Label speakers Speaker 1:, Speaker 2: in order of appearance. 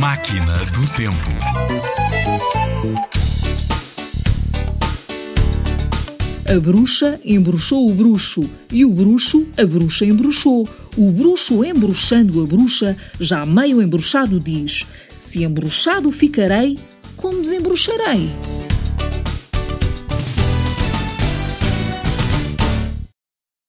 Speaker 1: Máquina do Tempo.
Speaker 2: A bruxa embruxou o bruxo e o bruxo a bruxa embruxou. O bruxo embruxando a bruxa, já meio embruxado diz: Se embruxado ficarei, como desembruxarei?